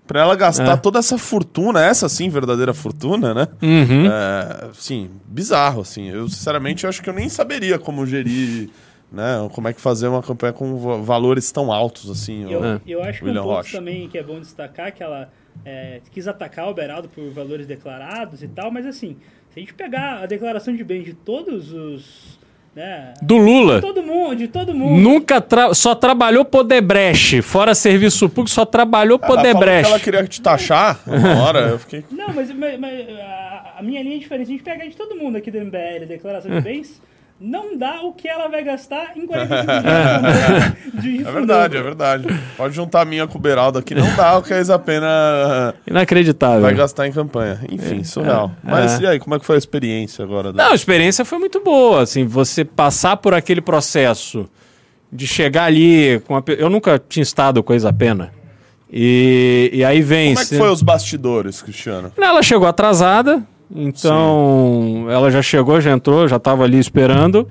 pra ela gastar É. toda essa fortuna, essa sim, verdadeira fortuna, né? Uhum. É, sim, bizarro, assim. Eu, sinceramente, eu acho que eu nem saberia como gerir, né? Como é que fazer uma campanha com va- valores tão altos, assim. Eu, ó. É. eu acho que William um ponto Rocha. também que é bom destacar que ela é, quis atacar o Beraldo por valores declarados e tal, mas assim, se a gente pegar a declaração de bens de todos os. Né, Do Lula. todo mundo, de todo mundo. Nunca tra- só trabalhou Podebrecht, fora serviço público, só trabalhou Ela falou que ela queria te taxar uma hora, eu fiquei... Não, mas, mas- mas a, a minha linha é diferente. Se a gente pegar de todo mundo aqui do MBL, declaração É. de bens, não dá o que ela vai gastar em 45 dias de, É verdade, é verdade. Pode juntar a minha com o Beraldo aqui, não dá o que a Isa Pena Inacreditável. vai gastar em campanha. Enfim, surreal. Mas É. e aí, como é que foi a experiência agora? da- Não, a experiência foi muito boa, assim, você passar por aquele processo de chegar ali com a... Eu nunca tinha estado com a Isa Pena. E, e aí vem... Como é que foi os bastidores, Cristiano? Ela chegou atrasada, então ela já chegou, já entrou, já estava ali esperando.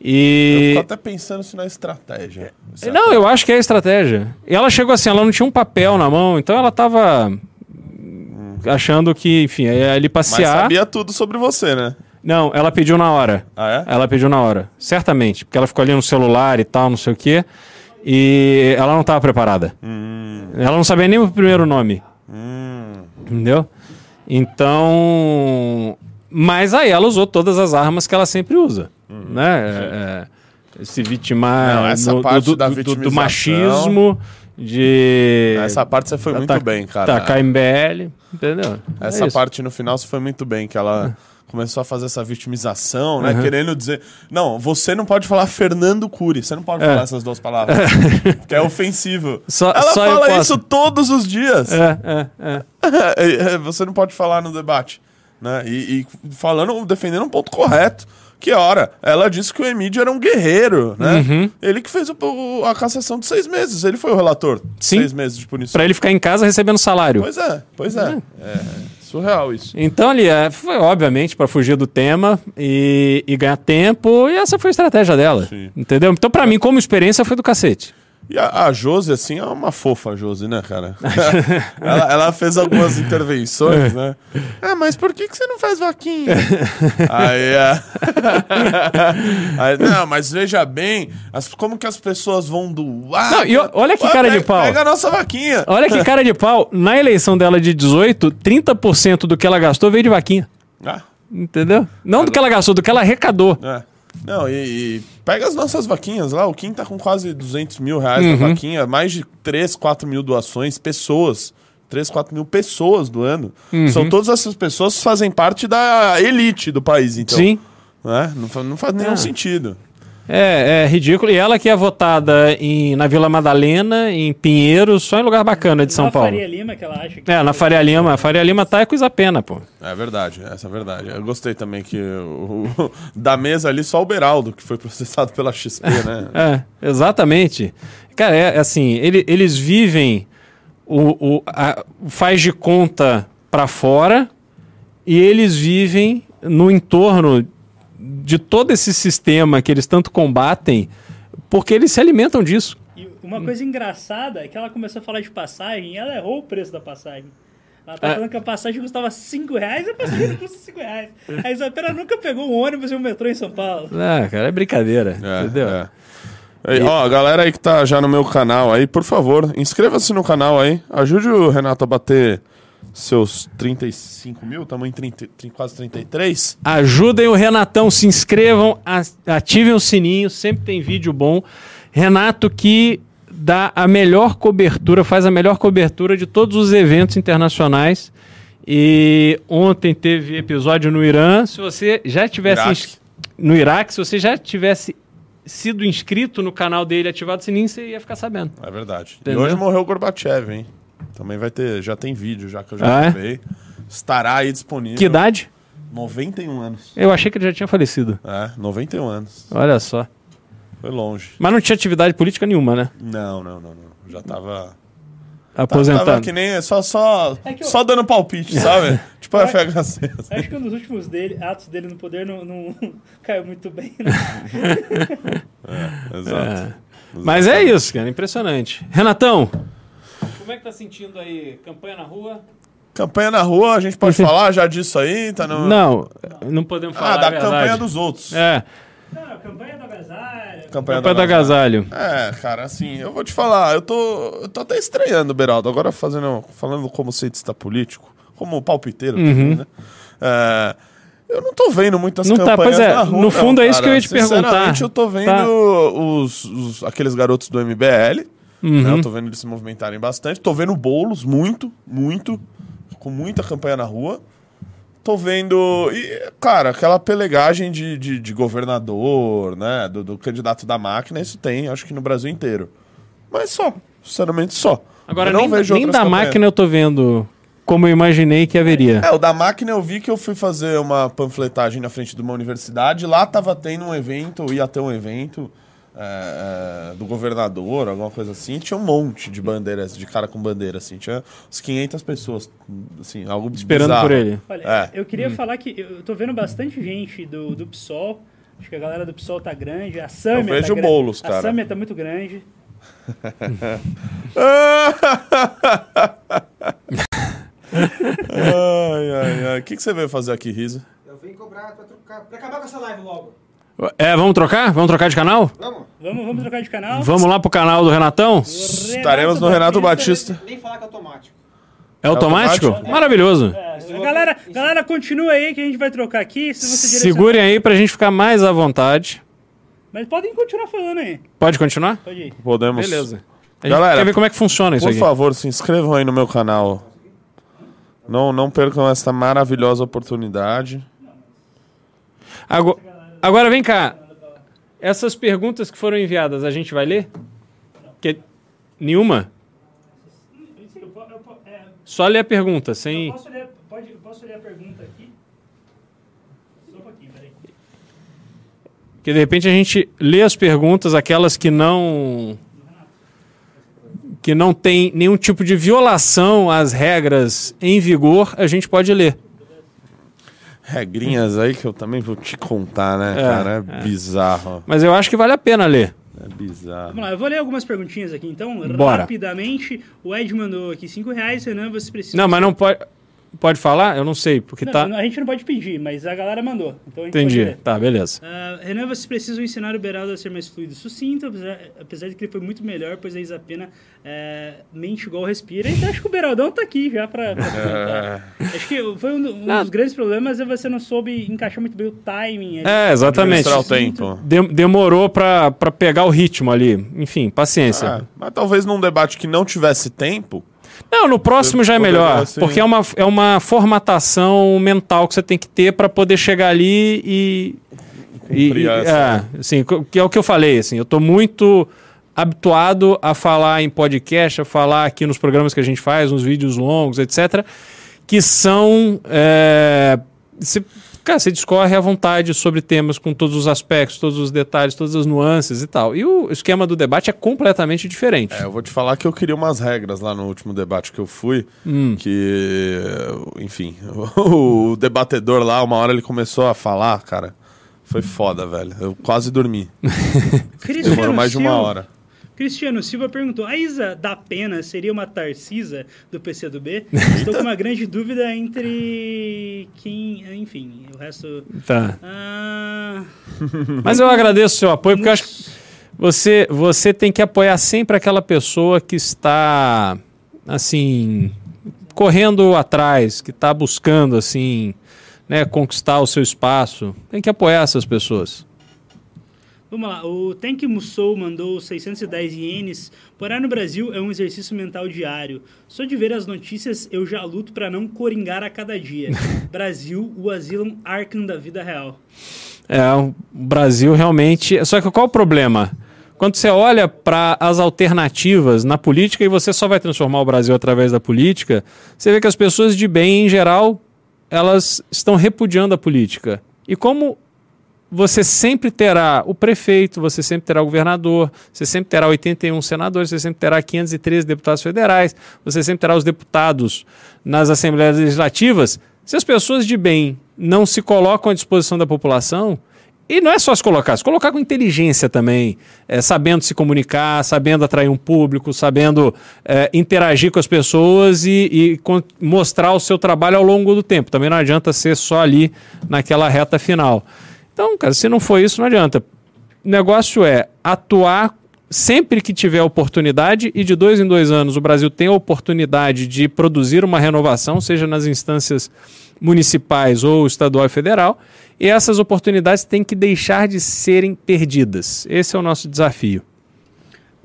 Eu E... fico até pensando se não é estratégia. É- Não, eu acho que é estratégia. E ela chegou assim, ela não tinha um papel na mão, então ela tava achando que, enfim, ia ali Mas passear. sabia tudo sobre você, né? Não, ela pediu na hora. Ah, é? Ela pediu na hora, certamente, porque ela ficou ali no celular e tal, não sei o quê. E ela não estava preparada. Ela não sabia nem o primeiro nome. Entendeu? Então. Mas aí ela usou todas as armas que ela sempre usa. Né? É, é, se vitimar Não, essa no- parte do, da do- do- machismo, de. Essa parte você foi muito bem, cara. Tacar MBL, entendeu? É Essa isso. parte no final você foi muito bem, que ela começou a fazer essa vitimização, né? Querendo dizer. Não, você não pode falar Fernando Cury, você não pode É. falar essas duas palavras. porque é ofensivo. Só- ela só fala isso todos os dias. É, é, é. É, você não pode falar no debate. Né? E, e falando, defendendo um ponto correto. Que hora? Ela disse que o Emílio era um guerreiro, né? Uhum. Ele que fez o- o- a cassação de seis meses. Ele foi o relator. de Sim. Seis meses de punição. Pra ele ficar em casa recebendo salário. Pois é, pois é. É surreal isso. Então, ali, é, foi obviamente para fugir do tema e, e ganhar tempo, e essa foi a estratégia dela. Sim. Entendeu? Então, para mim, como experiência, foi do cacete. E a, a Josi, assim, é uma fofa, a Josi, né, cara? ela, ela fez algumas intervenções, né? Ah, mas por que, que você não faz vaquinha? aí, é... aí, não, mas veja bem, as- como que as pessoas vão doar? Não, e o- olha que cara de pega- pau. Pega a nossa vaquinha. Olha que cara de pau. Na eleição dela de 18, 30% do que ela gastou veio de vaquinha. Ah, Entendeu? Não do que ela gastou, do que ela arrecadou. é. Não, e, e pega as nossas vaquinhas lá. O Kim tá com quase 200 mil reais Uhum. na vaquinha, mais de 3, 4 mil doações, pessoas. 3, 4 mil pessoas doando. Uhum. São todas essas pessoas que fazem parte da elite do país, então. Sim. Né? Não, não faz nenhum Ah. sentido. É, é ridículo. E ela que é votada em, na Vila Madalena, em Pinheiro, só em lugar bacana de São Na Paulo. Faria Lima, que ela acha que É, na Faria Lima. A Faria Lima tá é coisa pena, pô. É verdade, essa é verdade. Eu gostei também que o, o- da mesa ali só o Beraldo, que foi processado pela XP, né? É, exatamente. Cara, é assim, ele- eles vivem o, o, a- o faz de conta pra fora e eles vivem no entorno de todo esse sistema que eles tanto combatem porque eles se alimentam disso. E uma coisa engraçada é que ela começou a falar de passagem e ela errou o preço da passagem. Ela tá É. falando que a passagem custava 5 reais e a passagem não custa 5 reais. A Isabela nunca pegou um ônibus e um metrô em São Paulo. Ah, cara, é brincadeira, É, entendeu? é. Aí, ó, a galera aí que tá já no meu canal aí, por favor, inscreva-se no canal aí. Ajude o Renato a bater seus 35 mil, em 30, tem quase 33. Ajudem o Renatão, se inscrevam, ativem o sininho, sempre tem vídeo bom. Renato que dá a melhor cobertura, faz a melhor cobertura de todos os eventos internacionais. E ontem teve episódio no Irã. Se você já tivesse Iraque. ins- no Iraque, se você já tivesse sido inscrito no canal dele, ativado o sininho, você ia ficar sabendo. É verdade. Entendeu? E hoje morreu o Gorbachev, hein? Também vai ter, já tem vídeo, já que eu já Ah, é? gravei. Estará aí disponível. Que idade? 91 anos. Eu achei que ele já tinha falecido. É, 91 anos. Olha só. Foi longe. Mas não tinha atividade política nenhuma, né? Não, não, não, não. Já tava. Aposentado. Tava que nem. Só, só, É que eu- só dando palpite, sabe? tipo a FHC. Acho que um dos últimos dele, atos dele no poder não, não caiu muito bem. Né? Exato. Mas é isso, cara, impressionante. Renatão, como é que tá sentindo aí? Campanha na rua? Campanha na rua, a gente pode falar já disso aí? Tá no... Não, não podemos falar Ah, da a verdade. campanha dos outros. É, Não, campanha do agasalho. Campanha, campanha do agasalho. É, cara, assim, eu vou te falar, eu tô, eu tô até estranhando, Beraldo, agora fazendo, falando como cientista político, como palpiteiro também, né? É, eu não tô vendo muitas Uhum. Não tá, campanhas pois é, na rua, no fundo é isso cara. que eu ia te perguntar. Sinceramente, eu tô vendo Tá. os, os- aqueles garotos do MBL, Uhum. né? Eu tô vendo eles se movimentarem bastante. Tô vendo bolos, muito, muito, com muita campanha na rua. Tô vendo. E, cara, aquela pelegagem de, de, de governador, né? Do, do candidato da máquina, isso tem, acho que no Brasil inteiro. Mas só, sinceramente só. Agora, Eu não nem, vejo nem da campanhas. máquina eu tô vendo como eu imaginei que haveria. É, o da máquina eu vi que eu fui fazer uma panfletagem na frente de uma universidade. Lá tava tendo um evento, ou ia ter um evento é, é, do governador, alguma coisa assim. Tinha um monte de bandeiras, de cara com bandeira, assim. Tinha uns 500 pessoas, assim, algo Esperando bizarro. por ele. Olha, É. eu queria falar que eu tô vendo bastante gente do, do PSOL. Acho que a galera do PSOL tá grande. A Samia Eu vejo tá grande. bolos, A. Samia tá muito grande. ai, ai, ai. O que, que você veio fazer aqui, Risa? Eu vim cobrar pra, trocar, pra acabar com essa live logo. É, vamos trocar? Vamos trocar de canal? Vamos? Vamos, vamos trocar de canal. Vamos lá pro canal do Renatão? Estaremos no Renato Batista. Nem falar que é automático. É automático? automático? Maravilhoso. É, galera, galera, continua aí que a gente vai trocar aqui. Se você Segurem aí pra gente ficar mais à vontade. Mas podem continuar falando aí. Pode continuar? Pode ir. Podemos. Beleza. A gente Galera, quer ver como é que funciona isso Por aqui. favor, se inscrevam aí no meu canal. Não, não percam essa maravilhosa oportunidade. Agora, agora vem cá. Essas perguntas que foram enviadas, a gente vai ler? Que... Nenhuma? Só ler a pergunta, sem. posso, ler, pode, posso ler a pergunta aqui? Só um pouquinho, peraí. Que de repente a gente lê as perguntas, aquelas que não. que não tem nenhum tipo de violação às regras em vigor, a gente pode ler. Regrinhas aí que eu também vou te contar, né, É, cara? É, bizarro. Mas eu acho que vale a pena ler. É bizarro. Vamos lá, eu vou ler algumas perguntinhas aqui, então, Bora. rapidamente. O Ed mandou aqui 5 reais, Renan, você precisa... Não, mas não pode. Pode falar? Eu não sei, porque Não, tá. A gente não pode pedir, mas a galera mandou. Então a gente Entendi. Tá, beleza. Ah, Renan, vocês precisam ensinar o Beraldo a ser mais fluido e sucinto, apesar, apesar de que ele foi muito melhor, pois a Isapena é, mente igual respira. Então acho que o Beraldão tá aqui já pra, pra comentar. Acho que foi um, um dos grandes problemas é você não soube encaixar muito bem o timing. ali. É, exatamente. O tempo. Dem- demorou pra, pra pegar o ritmo ali. Enfim, paciência. Ah, mas talvez num debate que não tivesse tempo. Não, no próximo já é melhor. ser- Porque é uma, é uma formatação mental que você tem que ter pra poder chegar ali e. e, e- é, assim, que é o que eu falei. Assim, eu tô muito habituado a falar em podcast, a falar aqui nos programas que a gente faz, nos vídeos longos, etc. Que são. é, você cara, você discorre à vontade sobre temas com todos os aspectos, todos os detalhes, todas as nuances e tal. E o esquema do debate é completamente diferente. É, eu vou te falar que eu queria umas regras lá no último debate que eu fui, Hum. que, enfim, o debatedor lá, uma hora ele começou a falar, cara, foi foda, velho. Eu quase dormi. Demorou mais de uma hora. Cristiano Silva perguntou: a Isa da Pena seria uma Tarcisa do PCdoB? Estou com uma grande dúvida entre quem. Enfim, o resto. Tá. Ah, Mas eu agradeço o seu apoio, porque eu acho que você, você tem que apoiar sempre aquela pessoa que está, assim, correndo atrás, que está buscando, assim, né, conquistar o seu espaço. Tem que apoiar essas pessoas. Vamos lá, o Tank Musou mandou 610 ienes. Morar no Brasil é um exercício mental diário. Só de ver as notícias eu já luto para não coringar a cada dia. Brasil, o asilo Arkham da vida real. É, o Brasil realmente. Só que qual o problema? Quando você olha para as alternativas na política e você só vai transformar o Brasil através da política, você vê que as pessoas de bem, em geral, elas estão repudiando a política. E como você sempre terá o prefeito, você sempre terá o governador, você sempre terá 81 senadores, você sempre terá 513 deputados federais, você sempre terá os deputados nas assembleias legislativas. Se as pessoas de bem não se colocam à disposição da população, e não é só se colocar, se colocar com inteligência também, é, sabendo se comunicar, sabendo atrair um público, sabendo é, interagir com as pessoas e, e mostrar o seu trabalho ao longo do tempo. Também não adianta ser só ali naquela reta final. Então, cara, se não for isso, não adianta. O negócio é atuar sempre que tiver oportunidade, e de dois em dois anos o Brasil tem a oportunidade de produzir uma renovação, seja nas instâncias municipais ou estadual e federal, e essas oportunidades têm que deixar de serem perdidas. Esse é o nosso desafio.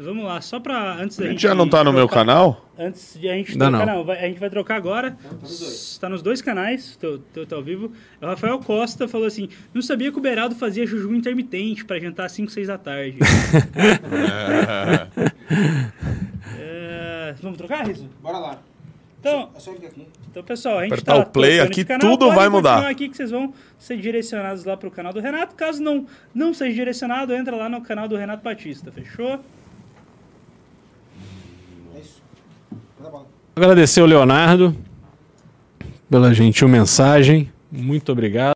Vamos lá, só para antes da A gente. gente já não tá no meu trocar- canal? Antes de a gente trocar, não. não, vai- a gente vai trocar agora. Está nos dois canais, teu, teu tá ao vivo. O Rafael Costa falou assim: não sabia que o Beraldo fazia jejum intermitente para jantar às 5, 6 da tarde. É, vamos trocar, Riso? Bora lá. Então, então, pessoal, a gente Apertar tá o play aqui, canal. tudo vai mudar. aqui que vocês vão ser direcionados lá pro canal do Renato. Caso não, não seja direcionado, entra lá no canal do Renato Batista, fechou? É isso. Manda bola. Agradecer o Leonardo pela gentil mensagem. Muito obrigado.